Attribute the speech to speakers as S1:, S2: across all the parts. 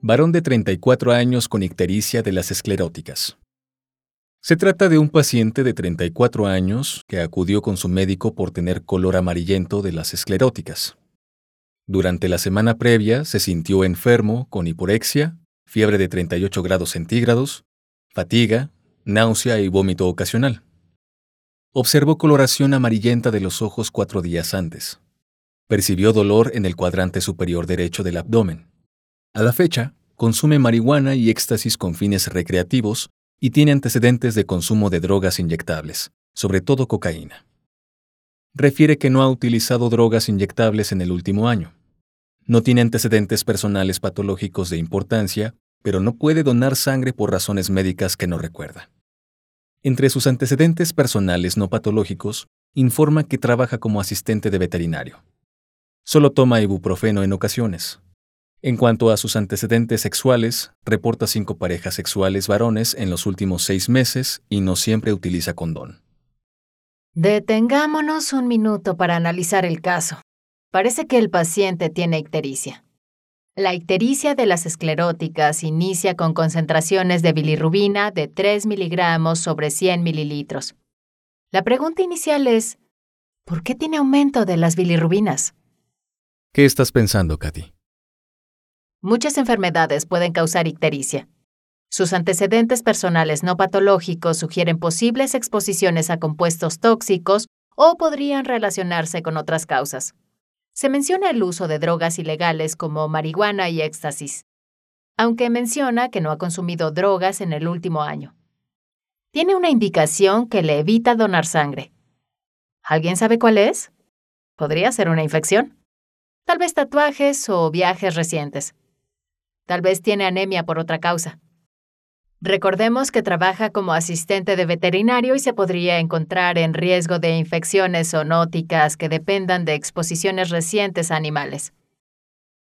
S1: Varón de 34 años con ictericia de las escleróticas. Se trata de un paciente de 34 años que acudió con su médico por tener color amarillento de las escleróticas. Durante la semana previa se sintió enfermo con hiporexia, fiebre de 38 grados centígrados, fatiga, náusea y vómito ocasional. Observó coloración amarillenta de los ojos cuatro días antes. Percibió dolor en el cuadrante superior derecho del abdomen. A la fecha, consume marihuana y éxtasis con fines recreativos y tiene antecedentes de consumo de drogas inyectables, sobre todo cocaína. Refiere que no ha utilizado drogas inyectables en el último año. No tiene antecedentes personales patológicos de importancia, pero no puede donar sangre por razones médicas que no recuerda. Entre sus antecedentes personales no patológicos, informa que trabaja como asistente de veterinario. Solo toma ibuprofeno en ocasiones. En cuanto a sus antecedentes sexuales, reporta cinco parejas sexuales varones en los últimos seis meses y no siempre utiliza condón.
S2: Detengámonos un minuto para analizar el caso. Parece que el paciente tiene ictericia. La ictericia de las escleróticas inicia con concentraciones de bilirrubina de 3 miligramos sobre 100 mililitros. La pregunta inicial es, ¿por qué tiene aumento de las bilirrubinas?
S1: ¿Qué estás pensando, Katy?
S2: Muchas enfermedades pueden causar ictericia. Sus antecedentes personales no patológicos sugieren posibles exposiciones a compuestos tóxicos o podrían relacionarse con otras causas. Se menciona el uso de drogas ilegales como marihuana y éxtasis, aunque menciona que no ha consumido drogas en el último año. Tiene una indicación que le evita donar sangre. ¿Alguien sabe cuál es? Podría ser una infección. Tal vez tatuajes o viajes recientes. Tal vez tiene anemia por otra causa. Recordemos que trabaja como asistente de veterinario y se podría encontrar en riesgo de infecciones zoonóticas que dependan de exposiciones recientes a animales.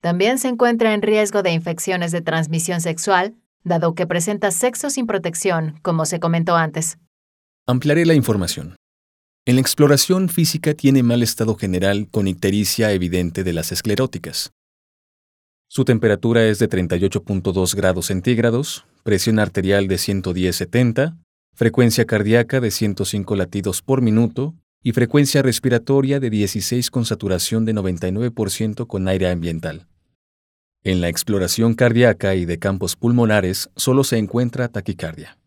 S2: También se encuentra en riesgo de infecciones de transmisión sexual, dado que presenta sexo sin protección, como se comentó antes.
S1: Ampliaré la información. En la exploración física tiene mal estado general con ictericia evidente de las escleróticas. Su temperatura es de 38.2 grados centígrados, presión arterial de 110-70, frecuencia cardíaca de 105 latidos por minuto y frecuencia respiratoria de 16 con saturación de 99% con aire ambiental. En la exploración cardíaca y de campos pulmonares solo se encuentra taquicardia.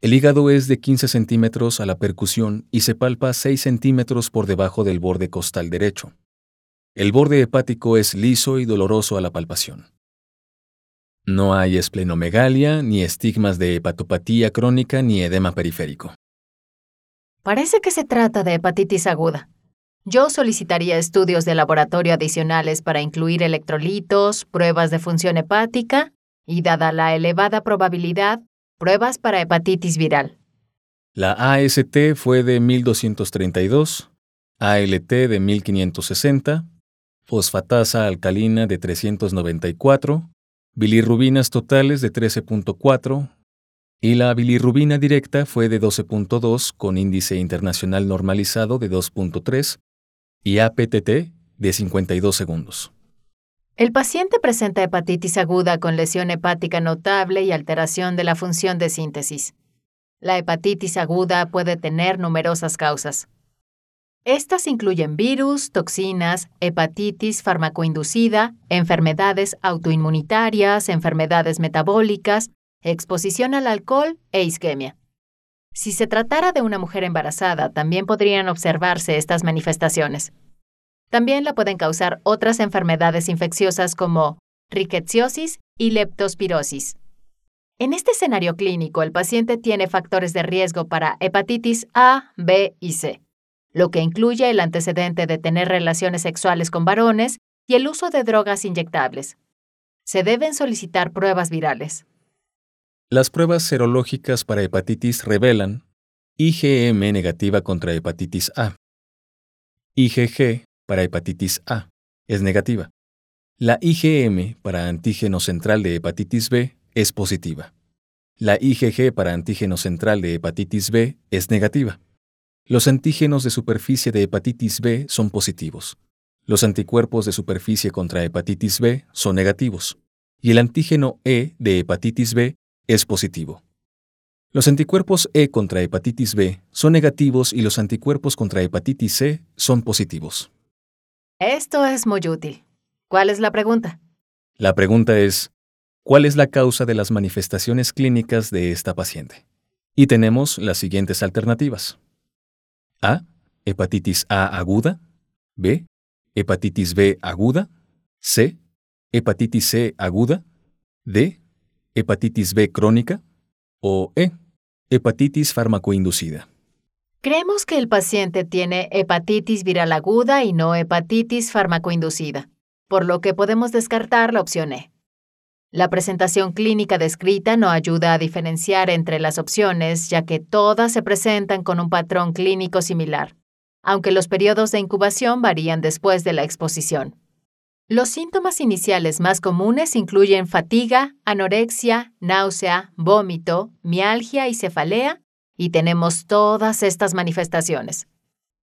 S1: El hígado es de 15 centímetros a la percusión y se palpa 6 centímetros por debajo del borde costal derecho. El borde hepático es liso y doloroso a la palpación. No hay esplenomegalia, ni estigmas de hepatopatía crónica, ni edema periférico.
S2: Parece que se trata de hepatitis aguda. Yo solicitaría estudios de laboratorio adicionales para incluir electrolitos, pruebas de función hepática y, dada la elevada probabilidad, Pruebas para hepatitis viral.
S1: La AST fue de 1232, ALT de 1560, fosfatasa alcalina de 394, bilirrubinas totales de 13.4 y la bilirrubina directa fue de 12.2 con índice internacional normalizado de 2.3 y APTT de 52 segundos.
S2: El paciente presenta hepatitis aguda con lesión hepática notable y alteración de la función de síntesis. La hepatitis aguda puede tener numerosas causas. Estas incluyen virus, toxinas, hepatitis farmacoinducida, enfermedades autoinmunitarias, enfermedades metabólicas, exposición al alcohol e isquemia. Si se tratara de una mujer embarazada, también podrían observarse estas manifestaciones. También la pueden causar otras enfermedades infecciosas como rickettsiosis y leptospirosis. En este escenario clínico, el paciente tiene factores de riesgo para hepatitis A, B y C, lo que incluye el antecedente de tener relaciones sexuales con varones y el uso de drogas inyectables. Se deben solicitar pruebas virales.
S1: Las pruebas serológicas para hepatitis revelan IgM negativa contra hepatitis A. IgG para hepatitis A es negativa. La IgM para antígeno central de hepatitis B es positiva. La IgG para antígeno central de hepatitis B es negativa. Los antígenos de superficie de hepatitis B son positivos. Los anticuerpos de superficie contra hepatitis B son negativos. Y el antígeno E de hepatitis B es positivo. Los anticuerpos E contra hepatitis B son negativos y los anticuerpos contra hepatitis C son positivos.
S2: Esto es muy útil. ¿Cuál es la pregunta?
S1: La pregunta es, ¿cuál es la causa de las manifestaciones clínicas de esta paciente? Y tenemos las siguientes alternativas. A. Hepatitis A aguda. B. Hepatitis B aguda. C. Hepatitis C aguda. D hepatitis B crónica o E, hepatitis farmacoinducida.
S2: Creemos que el paciente tiene hepatitis viral aguda y no hepatitis farmacoinducida, por lo que podemos descartar la opción E. La presentación clínica descrita no ayuda a diferenciar entre las opciones, ya que todas se presentan con un patrón clínico similar, aunque los periodos de incubación varían después de la exposición. Los síntomas iniciales más comunes incluyen fatiga, anorexia, náusea, vómito, mialgia y cefalea, y tenemos todas estas manifestaciones.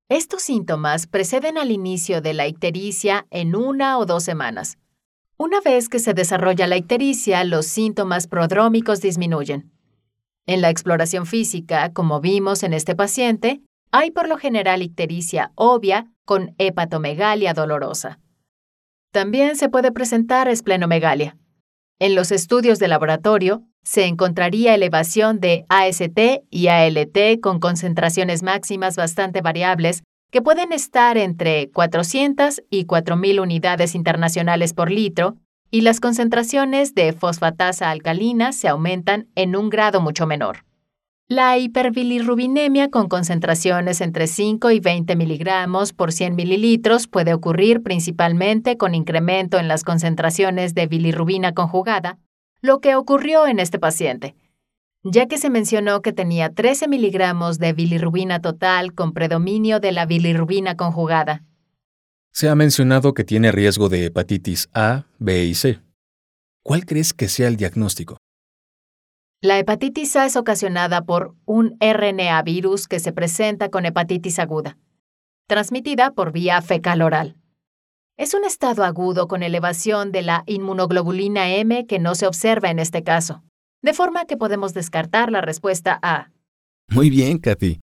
S2: Estos síntomas preceden al inicio de la ictericia en una o dos semanas. Una vez que se desarrolla la ictericia, los síntomas prodrómicos disminuyen. En la exploración física, como vimos en este paciente, hay por lo general ictericia obvia con hepatomegalia dolorosa. También se puede presentar esplenomegalia. En los estudios de laboratorio, se encontraría elevación de AST y ALT con concentraciones máximas bastante variables que pueden estar entre 400 y 4.000 unidades internacionales por litro, y las concentraciones de fosfatasa alcalina se aumentan en un grado mucho menor. La hiperbilirrubinemia con concentraciones entre 5 y 20 miligramos por 100 mililitros puede ocurrir principalmente con incremento en las concentraciones de bilirrubina conjugada, lo que ocurrió en este paciente, ya que se mencionó que tenía 13 miligramos de bilirrubina total con predominio de la bilirrubina conjugada.
S1: Se ha mencionado que tiene riesgo de hepatitis A, B y C. ¿Cuál crees que sea el diagnóstico?
S2: La hepatitis A es ocasionada por un RNA virus que se presenta con hepatitis aguda, transmitida por vía fecal oral. Es un estado agudo con elevación de la inmunoglobulina M que no se observa en este caso, de forma que podemos descartar la respuesta A.
S1: Muy bien, Kathy.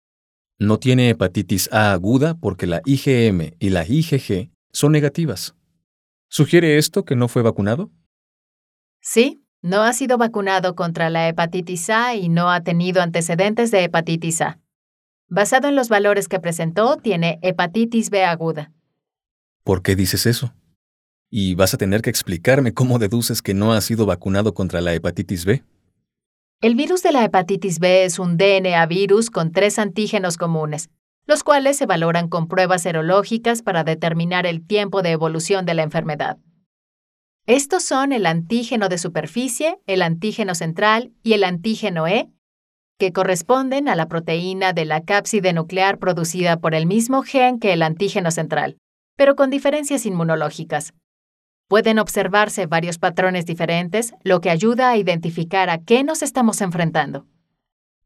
S1: No tiene hepatitis A aguda porque la IgM y la IgG son negativas. ¿Sugiere esto que no fue vacunado?
S2: Sí, no ha sido vacunado contra la hepatitis A y no ha tenido antecedentes de hepatitis A. Basado en los valores que presentó, tiene hepatitis B aguda.
S1: ¿Por qué dices eso? Y vas a tener que explicarme cómo deduces que no ha sido vacunado contra la hepatitis B.
S2: El virus de la hepatitis B es un DNA virus con tres antígenos comunes, los cuales se valoran con pruebas serológicas para determinar el tiempo de evolución de la enfermedad. Estos son el antígeno de superficie, el antígeno central y el antígeno E, que corresponden a la proteína de la cápside nuclear producida por el mismo gen que el antígeno central, pero con diferencias inmunológicas. Pueden observarse varios patrones diferentes, lo que ayuda a identificar a qué nos estamos enfrentando.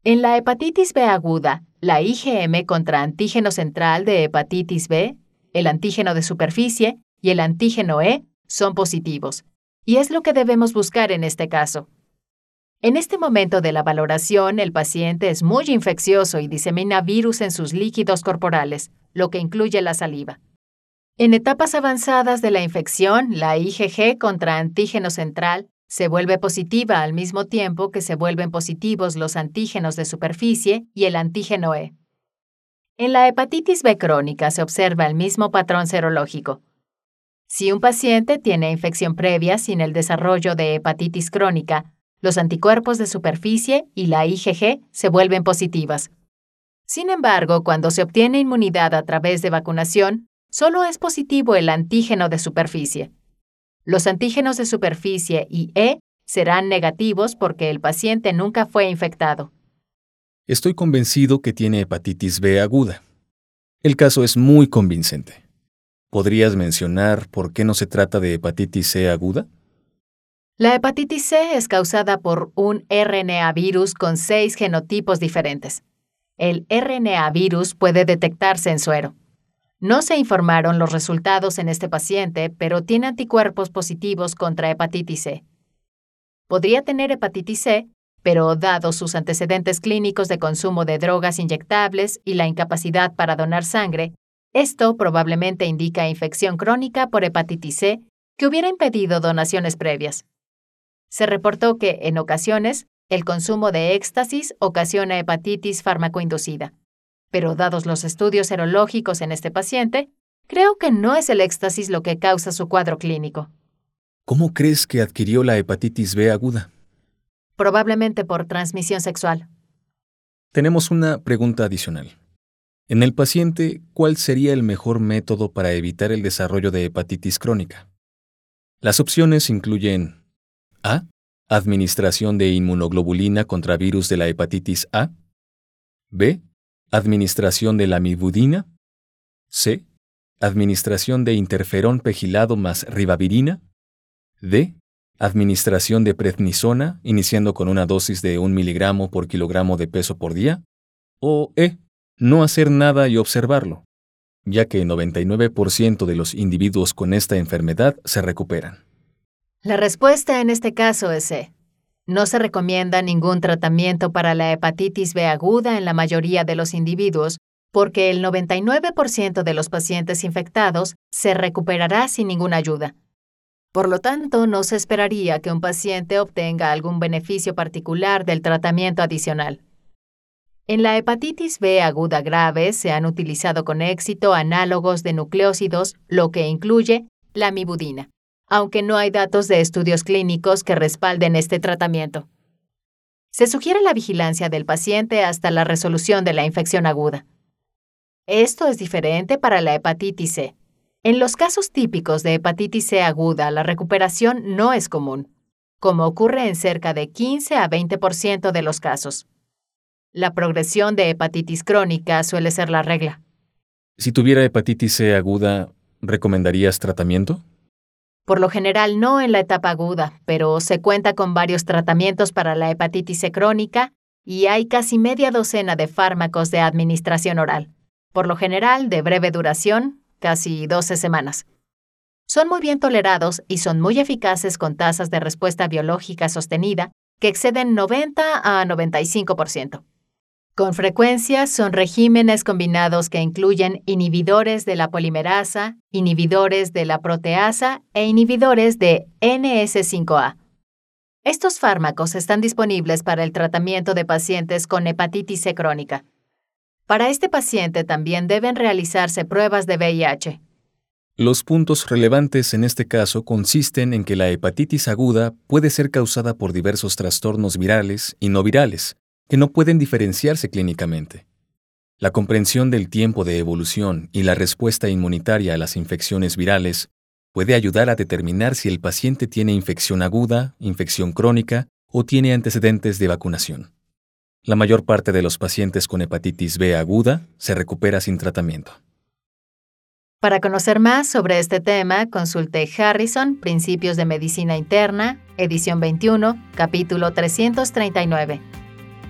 S2: En la hepatitis B aguda, la IgM contra antígeno central de hepatitis B, el antígeno de superficie y el antígeno E son positivos, y es lo que debemos buscar en este caso. En este momento de la valoración, el paciente es muy infeccioso y disemina virus en sus líquidos corporales, lo que incluye la saliva. En etapas avanzadas de la infección, la IgG contra antígeno central se vuelve positiva al mismo tiempo que se vuelven positivos los antígenos de superficie y el antígeno E. En la hepatitis B crónica se observa el mismo patrón serológico, si un paciente tiene infección previa sin el desarrollo de hepatitis crónica, los anticuerpos de superficie y la IgG se vuelven positivas. Sin embargo, cuando se obtiene inmunidad a través de vacunación, solo es positivo el antígeno de superficie. Los antígenos de superficie y E serán negativos porque el paciente nunca fue infectado.
S1: Estoy convencido que tiene hepatitis B aguda. El caso es muy convincente. ¿Podrías mencionar por qué no se trata de hepatitis C aguda?
S2: La hepatitis C es causada por un RNA virus con seis genotipos diferentes. El RNA virus puede detectarse en suero. No se informaron los resultados en este paciente, pero tiene anticuerpos positivos contra hepatitis C. Podría tener hepatitis C, pero dado sus antecedentes clínicos de consumo de drogas inyectables y la incapacidad para donar sangre, esto probablemente indica infección crónica por hepatitis C que hubiera impedido donaciones previas. Se reportó que, en ocasiones, el consumo de éxtasis ocasiona hepatitis farmacoinducida. Pero dados los estudios serológicos en este paciente, creo que no es el éxtasis lo que causa su cuadro clínico.
S1: ¿Cómo crees que adquirió la hepatitis B aguda?
S2: Probablemente por transmisión sexual.
S1: Tenemos una pregunta adicional. En el paciente, ¿cuál sería el mejor método para evitar el desarrollo de hepatitis crónica? Las opciones incluyen A. Administración de inmunoglobulina contra virus de la hepatitis A. B. Administración de lamivudina. C. Administración de interferón pegilado más ribavirina. D. Administración de prednisona, iniciando con una dosis de 1 miligramo por kilogramo de peso por día. O E. No hacer nada y observarlo, ya que el 99% de los individuos con esta enfermedad se recuperan.
S2: La respuesta en este caso es C. No se recomienda ningún tratamiento para la hepatitis B aguda en la mayoría de los individuos porque el 99% de los pacientes infectados se recuperará sin ninguna ayuda. Por lo tanto, no se esperaría que un paciente obtenga algún beneficio particular del tratamiento adicional. En la hepatitis B aguda grave se han utilizado con éxito análogos de nucleócidos, lo que incluye la mibudina, aunque no hay datos de estudios clínicos que respalden este tratamiento. Se sugiere la vigilancia del paciente hasta la resolución de la infección aguda. Esto es diferente para la hepatitis C. En los casos típicos de hepatitis C aguda, la recuperación no es común, como ocurre en cerca de 15 a 20% de los casos. La progresión de hepatitis crónica suele ser la regla.
S1: Si tuviera hepatitis C aguda, ¿recomendarías tratamiento?
S2: Por lo general no en la etapa aguda, pero se cuenta con varios tratamientos para la hepatitis C crónica y hay casi media docena de fármacos de administración oral, por lo general de breve duración casi 12 semanas. Son muy bien tolerados y son muy eficaces con tasas de respuesta biológica sostenida que exceden 90 a 95%. Con frecuencia son regímenes combinados que incluyen inhibidores de la polimerasa, inhibidores de la proteasa e inhibidores de NS5A. Estos fármacos están disponibles para el tratamiento de pacientes con hepatitis C crónica. Para este paciente también deben realizarse pruebas de VIH.
S1: Los puntos relevantes en este caso consisten en que la hepatitis aguda puede ser causada por diversos trastornos virales y no virales, que no pueden diferenciarse clínicamente. La comprensión del tiempo de evolución y la respuesta inmunitaria a las infecciones virales puede ayudar a determinar si el paciente tiene infección aguda, infección crónica o tiene antecedentes de vacunación. La mayor parte de los pacientes con hepatitis B aguda se recupera sin tratamiento.
S2: Para conocer más sobre este tema, consulte Harrison, Principios de Medicina Interna, edición 21, capítulo 339.